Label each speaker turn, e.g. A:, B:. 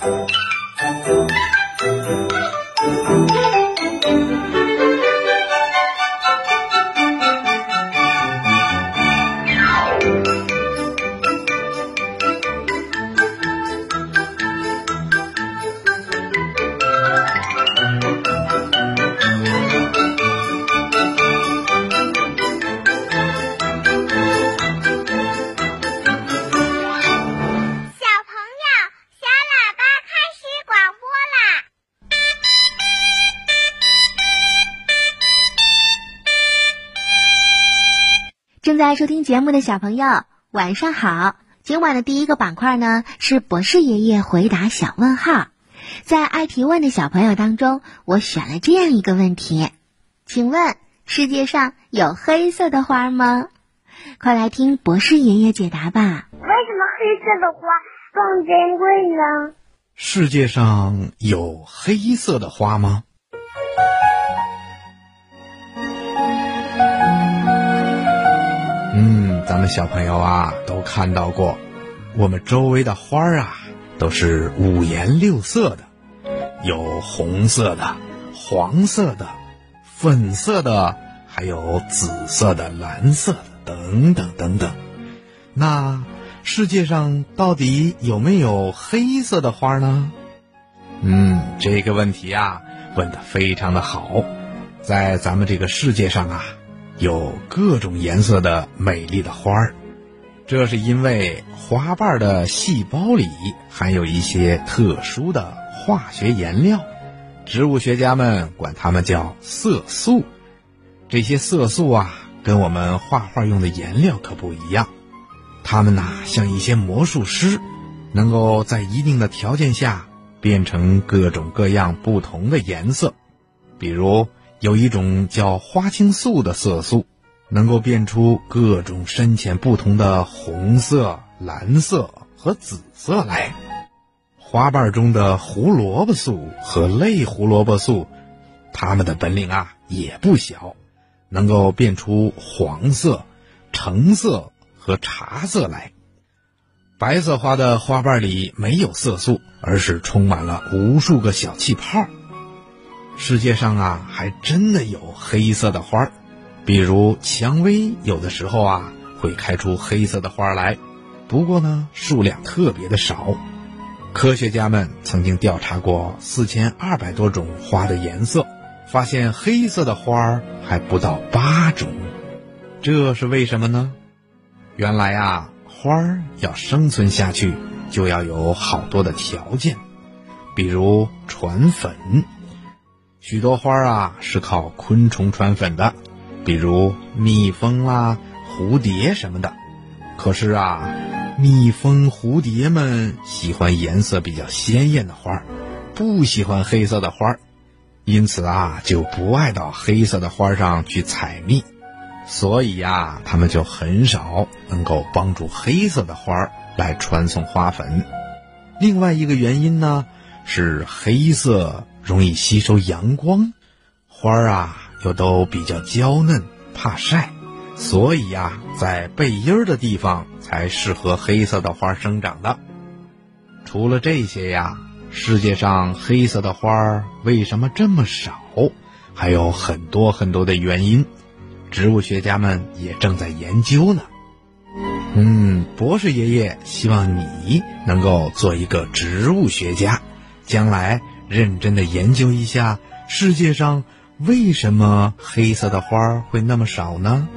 A: 小朋
B: 正在收听节目的小朋友，晚上好！今晚的第一个板块呢是博士爷爷回答小问号。在爱提问的小朋友当中，我选了这样一个问题：请问世界上有黑色的花吗？快来听博士爷爷解答吧。
A: 为什么黑色的花更珍贵呢？
C: 世界上有黑色的花吗？咱们小朋友啊都看到过，我们周围的花啊都是五颜六色的，有红色的、黄色的、粉色的，还有紫色的、蓝色的等等等等。那世界上到底有没有黑色的花呢？嗯，这个问题啊问得非常的好。在咱们这个世界上啊，有各种颜色的美丽的花儿，这是因为花瓣的细胞里含有一些特殊的化学颜料，植物学家们管它们叫色素。这些色素啊，跟我们画画用的颜料可不一样。它们呐，像一些魔术师，能够在一定的条件下变成各种各样不同的颜色。比如有一种叫花青素的色素，能够变出各种深浅不同的红色、蓝色和紫色来。花瓣中的胡萝卜素和类胡萝卜素，它们的本领啊也不小，能够变出黄色、橙色。和茶色来，白色花的花瓣里没有色素，而是充满了无数个小气泡。世界上啊，还真的有黑色的花儿，比如蔷薇，有的时候啊会开出黑色的花来，不过呢数量特别的少。科学家们曾经调查过四千二百多种花的颜色，发现黑色的花儿还不到八种，这是为什么呢？原来啊，花儿要生存下去，就要有好多的条件，比如传粉。许多花啊是靠昆虫传粉的，比如蜜蜂啦、蝴蝶什么的。可是啊，蜜蜂、蝴蝶们喜欢颜色比较鲜艳的花儿，不喜欢黑色的花儿，因此啊，就不爱到黑色的花上去采蜜。所以呀，它们就很少能够帮助黑色的花儿来传送花粉。另外一个原因呢，是黑色容易吸收阳光，花儿啊又都比较娇嫩，怕晒，所以呀，在背阴儿的地方才适合黑色的花生长的。除了这些呀，世界上黑色的花儿为什么这么少？还有很多很多的原因。植物学家们也正在研究呢。嗯，博士爷爷希望你能够做一个植物学家，将来认真的研究一下世界上为什么黑色的花会那么少呢？